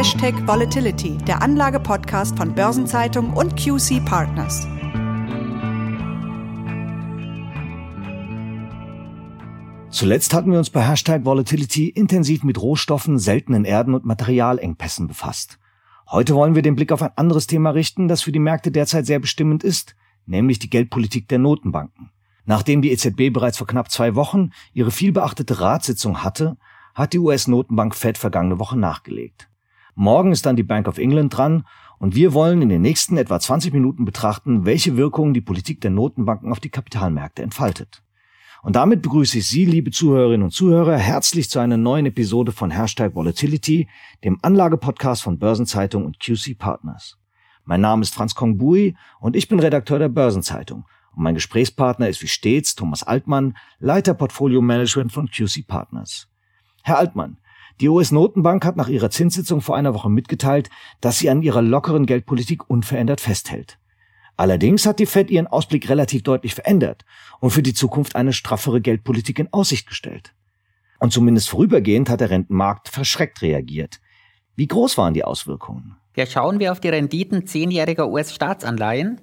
Hashtag Volatility, der Anlage-Podcast von Börsenzeitung und QC Partners. Zuletzt hatten wir uns bei Hashtag Volatility intensiv mit Rohstoffen, seltenen Erden und Materialengpässen befasst. Heute wollen wir den Blick auf ein anderes Thema richten, das für die Märkte derzeit sehr bestimmend ist, nämlich die Geldpolitik der Notenbanken. Nachdem die EZB bereits vor knapp zwei Wochen ihre vielbeachtete Ratssitzung hatte, hat die US-Notenbank Fed vergangene Woche nachgelegt. Morgen ist dann die Bank of England dran und wir wollen in den nächsten etwa 20 Minuten betrachten, welche Wirkungen die Politik der Notenbanken auf die Kapitalmärkte entfaltet. Und damit begrüße ich Sie, liebe Zuhörerinnen und Zuhörer, herzlich zu einer neuen Episode von Hashtag Volatility, dem Anlagepodcast von Börsenzeitung und QC Partners. Mein Name ist Franz Kongbui und ich bin Redakteur der Börsenzeitung. Und mein Gesprächspartner ist wie stets Thomas Altmann, Leiter Portfolio Management von QC Partners. Herr Altmann, die US-Notenbank hat nach ihrer Zinssitzung vor einer Woche mitgeteilt, dass sie an ihrer lockeren Geldpolitik unverändert festhält. Allerdings hat die Fed ihren Ausblick relativ deutlich verändert und für die Zukunft eine straffere Geldpolitik in Aussicht gestellt. Und zumindest vorübergehend hat der Rentenmarkt verschreckt reagiert. Wie groß waren die Auswirkungen? Ja, schauen wir auf die Renditen zehnjähriger US-Staatsanleihen.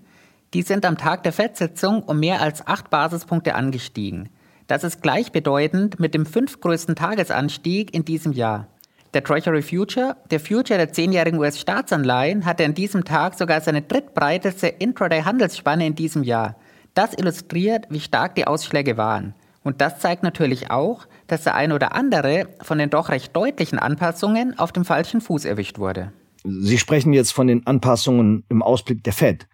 Die sind am Tag der Fed-Sitzung um mehr als acht Basispunkte angestiegen. Das ist gleichbedeutend mit dem fünftgrößten Tagesanstieg in diesem Jahr. Der Treasury Future, der Future der zehnjährigen US-Staatsanleihen, hatte an diesem Tag sogar seine drittbreiteste Intraday-Handelsspanne in diesem Jahr. Das illustriert, wie stark die Ausschläge waren. Und das zeigt natürlich auch, dass der ein oder andere von den doch recht deutlichen Anpassungen auf dem falschen Fuß erwischt wurde. Sie sprechen jetzt von den Anpassungen im Ausblick der Fed.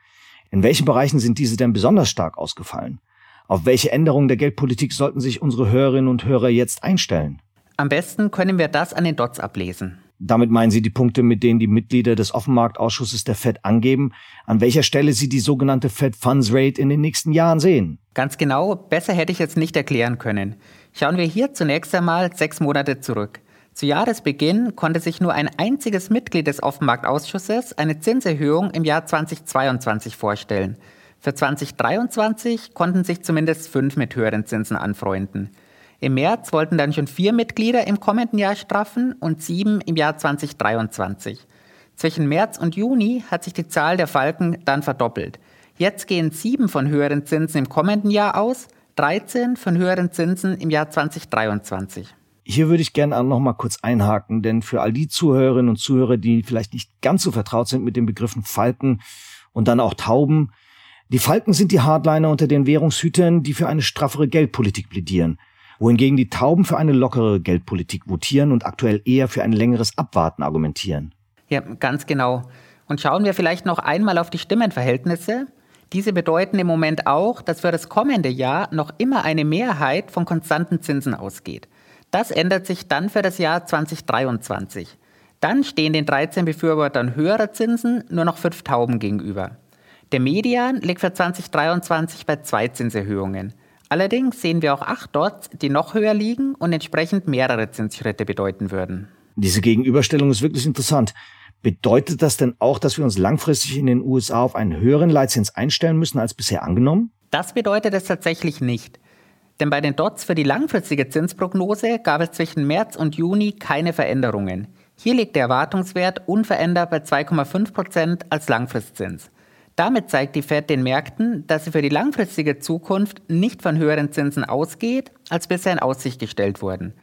In welchen Bereichen sind diese denn besonders stark ausgefallen? Auf welche Änderungen der Geldpolitik sollten sich unsere Hörerinnen und Hörer jetzt einstellen? Am besten können wir das an den Dots ablesen. Damit meinen Sie die Punkte, mit denen die Mitglieder des Offenmarktausschusses der Fed angeben, an welcher Stelle sie die sogenannte Fed Funds Rate in den nächsten Jahren sehen. Ganz genau, besser hätte ich jetzt nicht erklären können. Schauen wir hier zunächst einmal sechs Monate zurück. Zu Jahresbeginn konnte sich nur ein einziges Mitglied des Offenmarktausschusses eine Zinserhöhung im Jahr 2022 vorstellen. Für 2023 konnten sich zumindest fünf mit höheren Zinsen anfreunden. Im März wollten dann schon vier Mitglieder im kommenden Jahr straffen und sieben im Jahr 2023. Zwischen März und Juni hat sich die Zahl der Falken dann verdoppelt. Jetzt gehen sieben von höheren Zinsen im kommenden Jahr aus, 13 von höheren Zinsen im Jahr 2023. Hier würde ich gerne auch noch mal kurz einhaken, denn für all die Zuhörerinnen und Zuhörer, die vielleicht nicht ganz so vertraut sind mit den Begriffen Falken und dann auch Tauben, die Falken sind die Hardliner unter den Währungshütern, die für eine straffere Geldpolitik plädieren, wohingegen die Tauben für eine lockere Geldpolitik votieren und aktuell eher für ein längeres Abwarten argumentieren. Ja, ganz genau. Und schauen wir vielleicht noch einmal auf die Stimmenverhältnisse. Diese bedeuten im Moment auch, dass für das kommende Jahr noch immer eine Mehrheit von konstanten Zinsen ausgeht. Das ändert sich dann für das Jahr 2023. Dann stehen den 13 Befürwortern höherer Zinsen nur noch fünf Tauben gegenüber. Der Median liegt für 2023 bei zwei Zinserhöhungen. Allerdings sehen wir auch acht Dots, die noch höher liegen und entsprechend mehrere Zinsschritte bedeuten würden. Diese Gegenüberstellung ist wirklich interessant. Bedeutet das denn auch, dass wir uns langfristig in den USA auf einen höheren Leitzins einstellen müssen als bisher angenommen? Das bedeutet es tatsächlich nicht. Denn bei den Dots für die langfristige Zinsprognose gab es zwischen März und Juni keine Veränderungen. Hier liegt der Erwartungswert unverändert bei 2,5 Prozent als Langfristzins. Damit zeigt die Fed den Märkten, dass sie für die langfristige Zukunft nicht von höheren Zinsen ausgeht, als bisher in Aussicht gestellt wurden.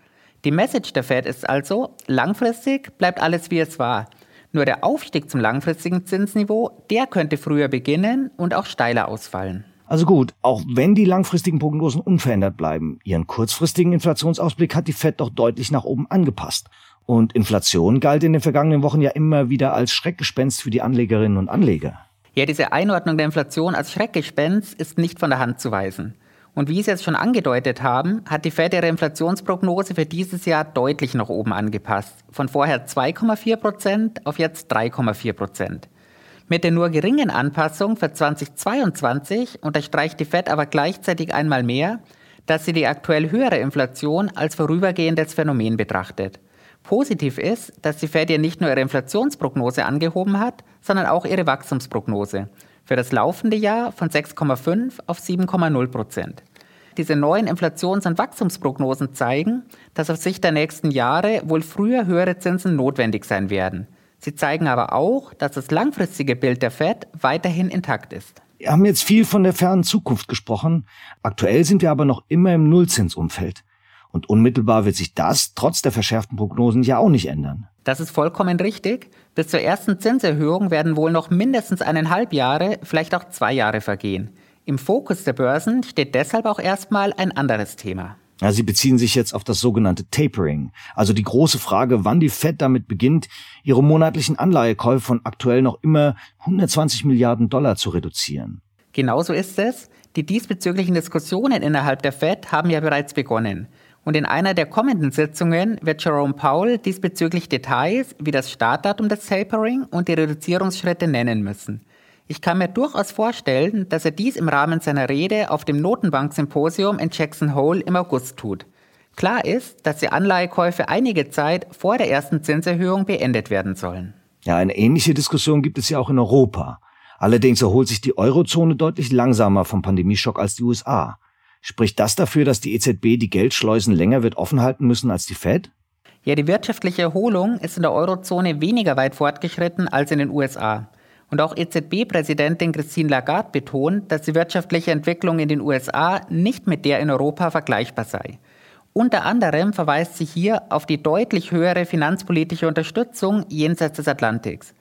Die Message der Fed ist also, langfristig bleibt alles wie es war. Nur der Aufstieg zum langfristigen Zinsniveau, der könnte früher beginnen und auch steiler ausfallen. Also gut, auch wenn die langfristigen Prognosen unverändert bleiben, ihren kurzfristigen Inflationsausblick hat die Fed doch deutlich nach oben angepasst. Und Inflation galt in den vergangenen Wochen ja immer wieder als Schreckgespenst für die Anlegerinnen und Anleger. Ja, diese Einordnung der Inflation als Schreckgespenst ist nicht von der Hand zu weisen. Und wie Sie es schon angedeutet haben, hat die Fed ihre Inflationsprognose für dieses Jahr deutlich nach oben angepasst. Von vorher 2,4 Prozent auf jetzt 3,4 Prozent. Mit der nur geringen Anpassung für 2022 unterstreicht die Fed aber gleichzeitig einmal mehr, dass sie die aktuell höhere Inflation als vorübergehendes Phänomen betrachtet. Positiv ist, dass die Fed ja nicht nur ihre Inflationsprognose angehoben hat, sondern auch ihre Wachstumsprognose für das laufende Jahr von 6,5 auf 7,0 Prozent. Diese neuen Inflations- und Wachstumsprognosen zeigen, dass auf Sicht der nächsten Jahre wohl früher höhere Zinsen notwendig sein werden. Sie zeigen aber auch, dass das langfristige Bild der Fed weiterhin intakt ist. Wir haben jetzt viel von der fernen Zukunft gesprochen. Aktuell sind wir aber noch immer im Nullzinsumfeld. Und unmittelbar wird sich das trotz der verschärften Prognosen ja auch nicht ändern. Das ist vollkommen richtig. Bis zur ersten Zinserhöhung werden wohl noch mindestens eineinhalb Jahre, vielleicht auch zwei Jahre vergehen. Im Fokus der Börsen steht deshalb auch erstmal ein anderes Thema. Ja, Sie beziehen sich jetzt auf das sogenannte Tapering, also die große Frage, wann die Fed damit beginnt, ihre monatlichen Anleihekäufe von aktuell noch immer 120 Milliarden Dollar zu reduzieren. Genauso ist es. Die diesbezüglichen Diskussionen innerhalb der Fed haben ja bereits begonnen. Und in einer der kommenden Sitzungen wird Jerome Powell diesbezüglich Details wie das Startdatum des Tapering und die Reduzierungsschritte nennen müssen. Ich kann mir durchaus vorstellen, dass er dies im Rahmen seiner Rede auf dem Notenbank-Symposium in Jackson Hole im August tut. Klar ist, dass die Anleihekäufe einige Zeit vor der ersten Zinserhöhung beendet werden sollen. Ja, eine ähnliche Diskussion gibt es ja auch in Europa. Allerdings erholt sich die Eurozone deutlich langsamer vom Pandemieschock als die USA. Spricht das dafür, dass die EZB die Geldschleusen länger wird offen halten müssen als die Fed? Ja, die wirtschaftliche Erholung ist in der Eurozone weniger weit fortgeschritten als in den USA. Und auch EZB-Präsidentin Christine Lagarde betont, dass die wirtschaftliche Entwicklung in den USA nicht mit der in Europa vergleichbar sei. Unter anderem verweist sie hier auf die deutlich höhere finanzpolitische Unterstützung jenseits des Atlantiks.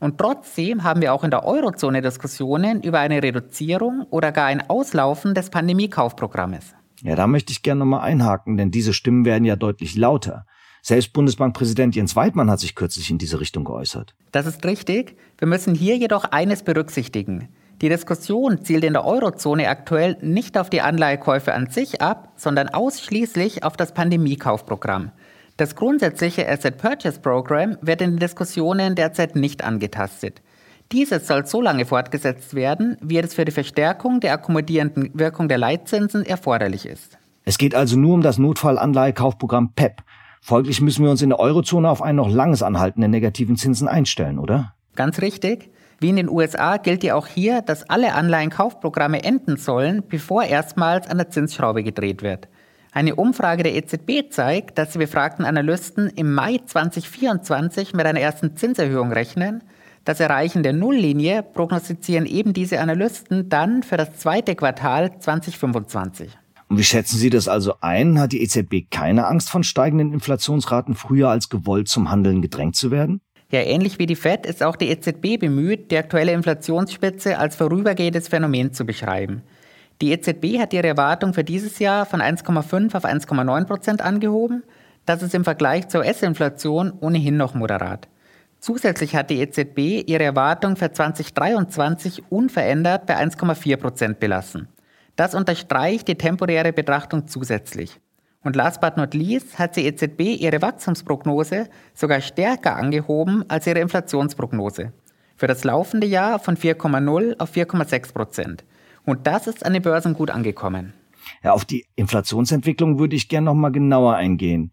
Und trotzdem haben wir auch in der Eurozone Diskussionen über eine Reduzierung oder gar ein Auslaufen des Pandemiekaufprogrammes. Ja, da möchte ich gerne nochmal einhaken, denn diese Stimmen werden ja deutlich lauter. Selbst Bundesbankpräsident Jens Weidmann hat sich kürzlich in diese Richtung geäußert. Das ist richtig. Wir müssen hier jedoch eines berücksichtigen. Die Diskussion zielt in der Eurozone aktuell nicht auf die Anleihekäufe an sich ab, sondern ausschließlich auf das Pandemiekaufprogramm. Das grundsätzliche Asset Purchase Program wird in den Diskussionen derzeit nicht angetastet. Dieses soll so lange fortgesetzt werden, wie es für die Verstärkung der akkommodierenden Wirkung der Leitzinsen erforderlich ist. Es geht also nur um das Notfallanleihekaufprogramm PEP. Folglich müssen wir uns in der Eurozone auf ein noch langes Anhalten der negativen Zinsen einstellen, oder? Ganz richtig. Wie in den USA gilt ja auch hier, dass alle Anleihenkaufprogramme enden sollen, bevor erstmals an der Zinsschraube gedreht wird. Eine Umfrage der EZB zeigt, dass die befragten Analysten im Mai 2024 mit einer ersten Zinserhöhung rechnen. Das Erreichen der Nulllinie prognostizieren eben diese Analysten dann für das zweite Quartal 2025. Und wie schätzen Sie das also ein? Hat die EZB keine Angst von steigenden Inflationsraten früher als gewollt zum Handeln gedrängt zu werden? Ja, ähnlich wie die Fed ist auch die EZB bemüht, die aktuelle Inflationsspitze als vorübergehendes Phänomen zu beschreiben. Die EZB hat ihre Erwartung für dieses Jahr von 1,5 auf 1,9 Prozent angehoben. Das ist im Vergleich zur US-Inflation ohnehin noch moderat. Zusätzlich hat die EZB ihre Erwartung für 2023 unverändert bei 1,4 Prozent belassen. Das unterstreicht die temporäre Betrachtung zusätzlich. Und last but not least hat die EZB ihre Wachstumsprognose sogar stärker angehoben als ihre Inflationsprognose. Für das laufende Jahr von 4,0 auf 4,6 Prozent. Und das ist an den Börsen gut angekommen. Ja, auf die Inflationsentwicklung würde ich gerne noch mal genauer eingehen.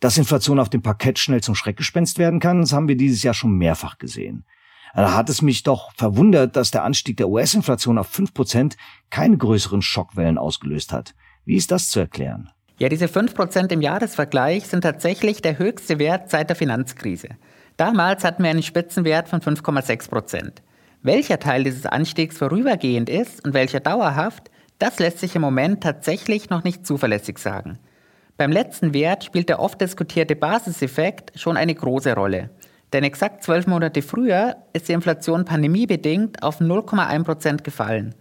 Dass Inflation auf dem Parkett schnell zum Schreckgespenst werden kann, das haben wir dieses Jahr schon mehrfach gesehen. Da hat es mich doch verwundert, dass der Anstieg der US-Inflation auf 5% keine größeren Schockwellen ausgelöst hat. Wie ist das zu erklären? Ja, diese 5% im Jahresvergleich sind tatsächlich der höchste Wert seit der Finanzkrise. Damals hatten wir einen Spitzenwert von 5,6%. Welcher Teil dieses Anstiegs vorübergehend ist und welcher dauerhaft, das lässt sich im Moment tatsächlich noch nicht zuverlässig sagen. Beim letzten Wert spielt der oft diskutierte Basiseffekt schon eine große Rolle. Denn exakt zwölf Monate früher ist die Inflation pandemiebedingt auf 0,1 Prozent gefallen.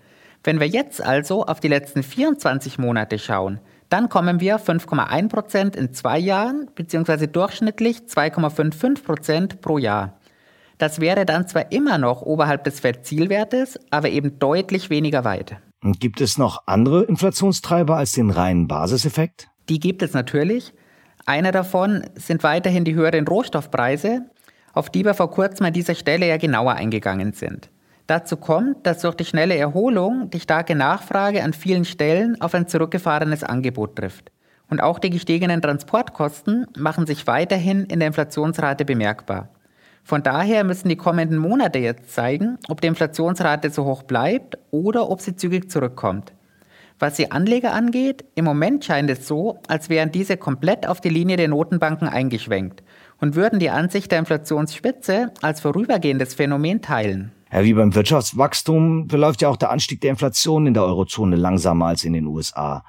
Wenn wir jetzt also auf die letzten 24 Monate schauen, dann kommen wir 5,1 Prozent in zwei Jahren bzw. durchschnittlich 2,55 Prozent pro Jahr. Das wäre dann zwar immer noch oberhalb des Fed-Zielwertes, aber eben deutlich weniger weit. Und gibt es noch andere Inflationstreiber als den reinen Basiseffekt? Die gibt es natürlich. Einer davon sind weiterhin die höheren Rohstoffpreise, auf die wir vor kurzem an dieser Stelle ja genauer eingegangen sind. Dazu kommt, dass durch die schnelle Erholung die starke Nachfrage an vielen Stellen auf ein zurückgefahrenes Angebot trifft. Und auch die gestiegenen Transportkosten machen sich weiterhin in der Inflationsrate bemerkbar. Von daher müssen die kommenden Monate jetzt zeigen, ob die Inflationsrate so hoch bleibt oder ob sie zügig zurückkommt. Was die Anleger angeht, im Moment scheint es so, als wären diese komplett auf die Linie der Notenbanken eingeschwenkt. und würden die Ansicht der Inflationsspitze als vorübergehendes Phänomen teilen. Ja, wie beim Wirtschaftswachstum verläuft ja auch der Anstieg der Inflation in der Eurozone langsamer als in den USA.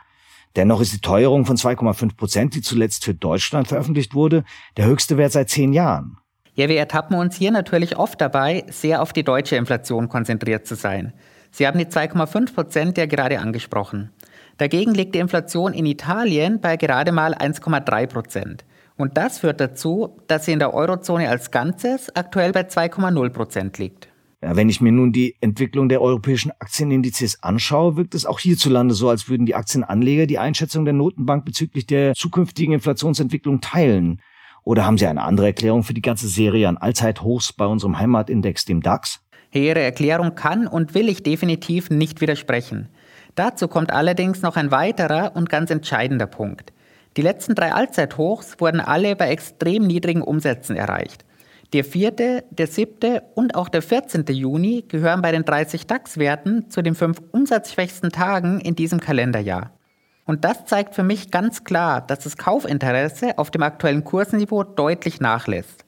Dennoch ist die Teuerung von 2,5 Prozent, die zuletzt für Deutschland veröffentlicht wurde, der höchste Wert seit zehn Jahren. Ja, wir ertappen uns hier natürlich oft dabei, sehr auf die deutsche Inflation konzentriert zu sein. Sie haben die 2,5 Prozent ja gerade angesprochen. Dagegen liegt die Inflation in Italien bei gerade mal 1,3 Prozent. Und das führt dazu, dass sie in der Eurozone als Ganzes aktuell bei 2,0 Prozent liegt. Ja, wenn ich mir nun die Entwicklung der europäischen Aktienindizes anschaue, wirkt es auch hierzulande so, als würden die Aktienanleger die Einschätzung der Notenbank bezüglich der zukünftigen Inflationsentwicklung teilen. Oder haben Sie eine andere Erklärung für die ganze Serie an Allzeithochs bei unserem Heimatindex, dem DAX? Ihre Erklärung kann und will ich definitiv nicht widersprechen. Dazu kommt allerdings noch ein weiterer und ganz entscheidender Punkt. Die letzten drei Allzeithochs wurden alle bei extrem niedrigen Umsätzen erreicht. Der vierte, der siebte und auch der 14. Juni gehören bei den 30 DAX-Werten zu den fünf umsatzschwächsten Tagen in diesem Kalenderjahr. Und das zeigt für mich ganz klar, dass das Kaufinteresse auf dem aktuellen Kursniveau deutlich nachlässt.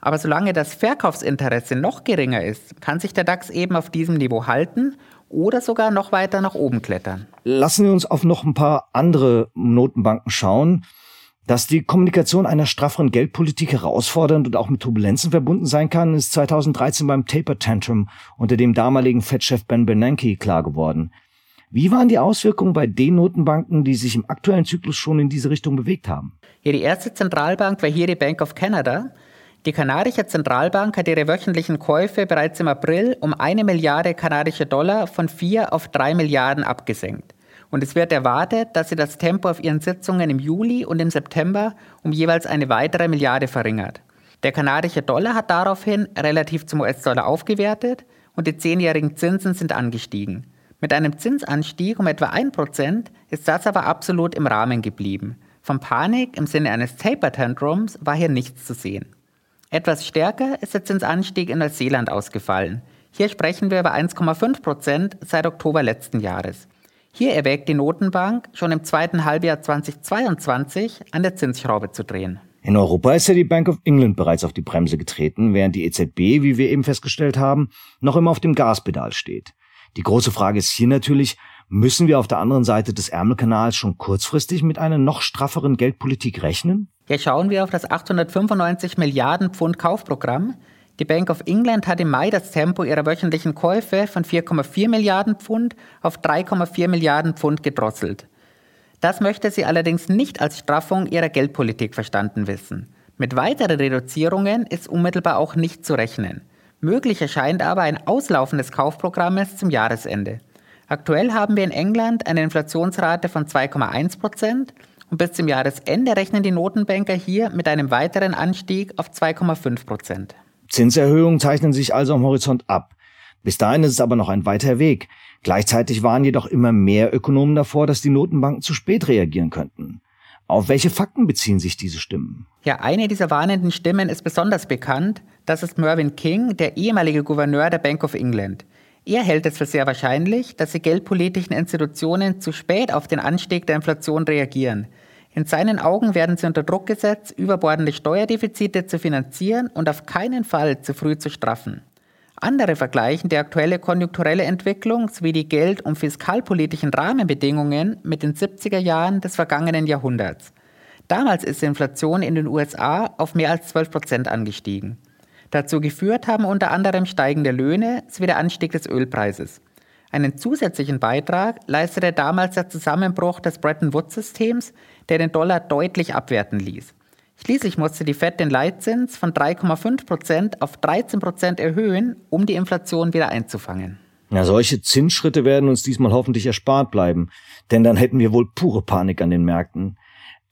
Aber solange das Verkaufsinteresse noch geringer ist, kann sich der DAX eben auf diesem Niveau halten oder sogar noch weiter nach oben klettern. Lassen wir uns auf noch ein paar andere Notenbanken schauen. Dass die Kommunikation einer strafferen Geldpolitik herausfordernd und auch mit Turbulenzen verbunden sein kann, ist 2013 beim Taper Tantrum unter dem damaligen Fed-Chef Ben Bernanke klar geworden. Wie waren die Auswirkungen bei den Notenbanken, die sich im aktuellen Zyklus schon in diese Richtung bewegt haben? Ja, die erste Zentralbank war hier die Bank of Canada. Die kanadische Zentralbank hat ihre wöchentlichen Käufe bereits im April um eine Milliarde kanadische Dollar von vier auf drei Milliarden abgesenkt. Und es wird erwartet, dass sie das Tempo auf ihren Sitzungen im Juli und im September um jeweils eine weitere Milliarde verringert. Der kanadische Dollar hat daraufhin relativ zum US-Dollar aufgewertet und die zehnjährigen Zinsen sind angestiegen. Mit einem Zinsanstieg um etwa 1% ist das aber absolut im Rahmen geblieben. Von Panik im Sinne eines Taper-Tantrums war hier nichts zu sehen. Etwas stärker ist der Zinsanstieg in Neuseeland ausgefallen. Hier sprechen wir über 1,5% seit Oktober letzten Jahres. Hier erwägt die Notenbank schon im zweiten Halbjahr 2022 an der Zinsschraube zu drehen. In Europa ist ja die Bank of England bereits auf die Bremse getreten, während die EZB, wie wir eben festgestellt haben, noch immer auf dem Gaspedal steht. Die große Frage ist hier natürlich, müssen wir auf der anderen Seite des Ärmelkanals schon kurzfristig mit einer noch strafferen Geldpolitik rechnen? Ja, schauen wir auf das 895 Milliarden Pfund Kaufprogramm, die Bank of England hat im Mai das Tempo ihrer wöchentlichen Käufe von 4,4 Milliarden Pfund auf 3,4 Milliarden Pfund gedrosselt. Das möchte sie allerdings nicht als Straffung ihrer Geldpolitik verstanden wissen. Mit weiteren Reduzierungen ist unmittelbar auch nicht zu rechnen. Möglich erscheint aber ein Auslaufen des Kaufprogrammes zum Jahresende. Aktuell haben wir in England eine Inflationsrate von 2,1 Prozent und bis zum Jahresende rechnen die Notenbanker hier mit einem weiteren Anstieg auf 2,5 Prozent. Zinserhöhungen zeichnen sich also am Horizont ab. Bis dahin ist es aber noch ein weiter Weg. Gleichzeitig waren jedoch immer mehr Ökonomen davor, dass die Notenbanken zu spät reagieren könnten. Auf welche Fakten beziehen sich diese Stimmen? Ja, eine dieser warnenden Stimmen ist besonders bekannt. Das ist Mervyn King, der ehemalige Gouverneur der Bank of England. Er hält es für sehr wahrscheinlich, dass die geldpolitischen Institutionen zu spät auf den Anstieg der Inflation reagieren. In seinen Augen werden sie unter Druck gesetzt, überbordende Steuerdefizite zu finanzieren und auf keinen Fall zu früh zu straffen. Andere vergleichen die aktuelle konjunkturelle Entwicklung sowie die geld- und fiskalpolitischen Rahmenbedingungen mit den 70er Jahren des vergangenen Jahrhunderts. Damals ist die Inflation in den USA auf mehr als 12 Prozent angestiegen. Dazu geführt haben unter anderem steigende Löhne sowie der Anstieg des Ölpreises. Einen zusätzlichen Beitrag leistete damals der Zusammenbruch des Bretton Woods-Systems, der den Dollar deutlich abwerten ließ. Schließlich musste die Fed den Leitzins von 3,5 Prozent auf 13 Prozent erhöhen, um die Inflation wieder einzufangen. Ja, solche Zinsschritte werden uns diesmal hoffentlich erspart bleiben, denn dann hätten wir wohl pure Panik an den Märkten.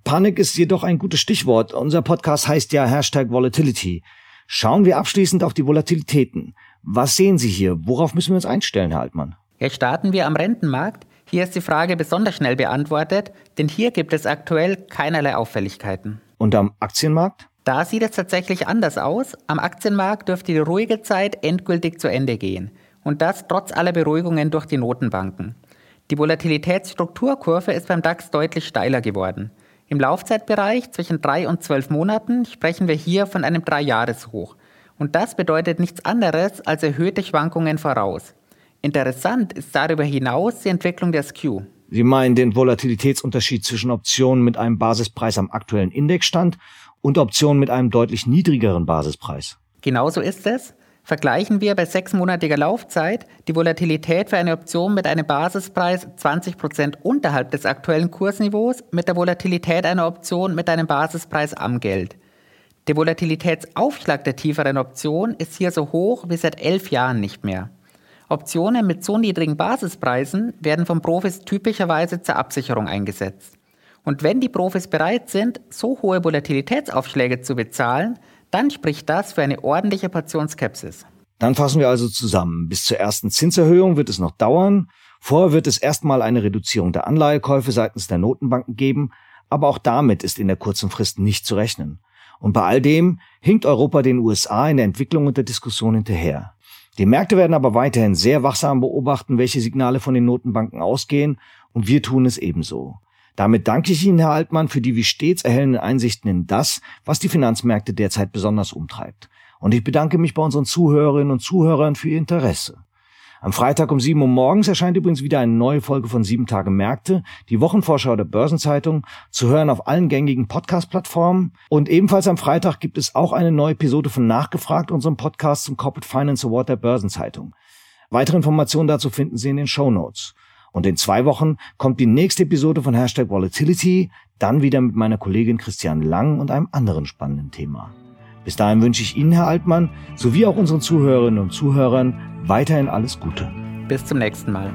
Panik ist jedoch ein gutes Stichwort. Unser Podcast heißt ja Hashtag Volatility. Schauen wir abschließend auf die Volatilitäten. Was sehen Sie hier? Worauf müssen wir uns einstellen, Herr Altmann? Jetzt starten wir am Rentenmarkt. Hier ist die Frage besonders schnell beantwortet, denn hier gibt es aktuell keinerlei Auffälligkeiten. Und am Aktienmarkt? Da sieht es tatsächlich anders aus. Am Aktienmarkt dürfte die ruhige Zeit endgültig zu Ende gehen. Und das trotz aller Beruhigungen durch die Notenbanken. Die Volatilitätsstrukturkurve ist beim DAX deutlich steiler geworden. Im Laufzeitbereich zwischen drei und zwölf Monaten sprechen wir hier von einem Dreijahreshoch. Und das bedeutet nichts anderes als erhöhte Schwankungen voraus. Interessant ist darüber hinaus die Entwicklung der Skew. Sie meinen den Volatilitätsunterschied zwischen Optionen mit einem Basispreis am aktuellen Indexstand und Optionen mit einem deutlich niedrigeren Basispreis. Genauso ist es. Vergleichen wir bei sechsmonatiger Laufzeit die Volatilität für eine Option mit einem Basispreis 20% unterhalb des aktuellen Kursniveaus mit der Volatilität einer Option mit einem Basispreis am Geld. Der Volatilitätsaufschlag der tieferen Option ist hier so hoch wie seit elf Jahren nicht mehr. Optionen mit so niedrigen Basispreisen werden von Profis typischerweise zur Absicherung eingesetzt. Und wenn die Profis bereit sind, so hohe Volatilitätsaufschläge zu bezahlen, dann spricht das für eine ordentliche Portion Skepsis. Dann fassen wir also zusammen. Bis zur ersten Zinserhöhung wird es noch dauern. Vorher wird es erstmal eine Reduzierung der Anleihekäufe seitens der Notenbanken geben, aber auch damit ist in der kurzen Frist nicht zu rechnen. Und bei all dem hinkt Europa den USA in der Entwicklung und der Diskussion hinterher. Die Märkte werden aber weiterhin sehr wachsam beobachten, welche Signale von den Notenbanken ausgehen, und wir tun es ebenso. Damit danke ich Ihnen, Herr Altmann, für die wie stets erhellenden Einsichten in das, was die Finanzmärkte derzeit besonders umtreibt. Und ich bedanke mich bei unseren Zuhörerinnen und Zuhörern für Ihr Interesse. Am Freitag um 7 Uhr morgens erscheint übrigens wieder eine neue Folge von 7 Tage Märkte, die Wochenvorschau der Börsenzeitung, zu hören auf allen gängigen Podcast-Plattformen. Und ebenfalls am Freitag gibt es auch eine neue Episode von Nachgefragt, unserem Podcast zum Corporate Finance Award der Börsenzeitung. Weitere Informationen dazu finden Sie in den Show Notes. Und in zwei Wochen kommt die nächste Episode von Hashtag Volatility, dann wieder mit meiner Kollegin Christian Lang und einem anderen spannenden Thema. Bis dahin wünsche ich Ihnen, Herr Altmann, sowie auch unseren Zuhörerinnen und Zuhörern weiterhin alles Gute. Bis zum nächsten Mal.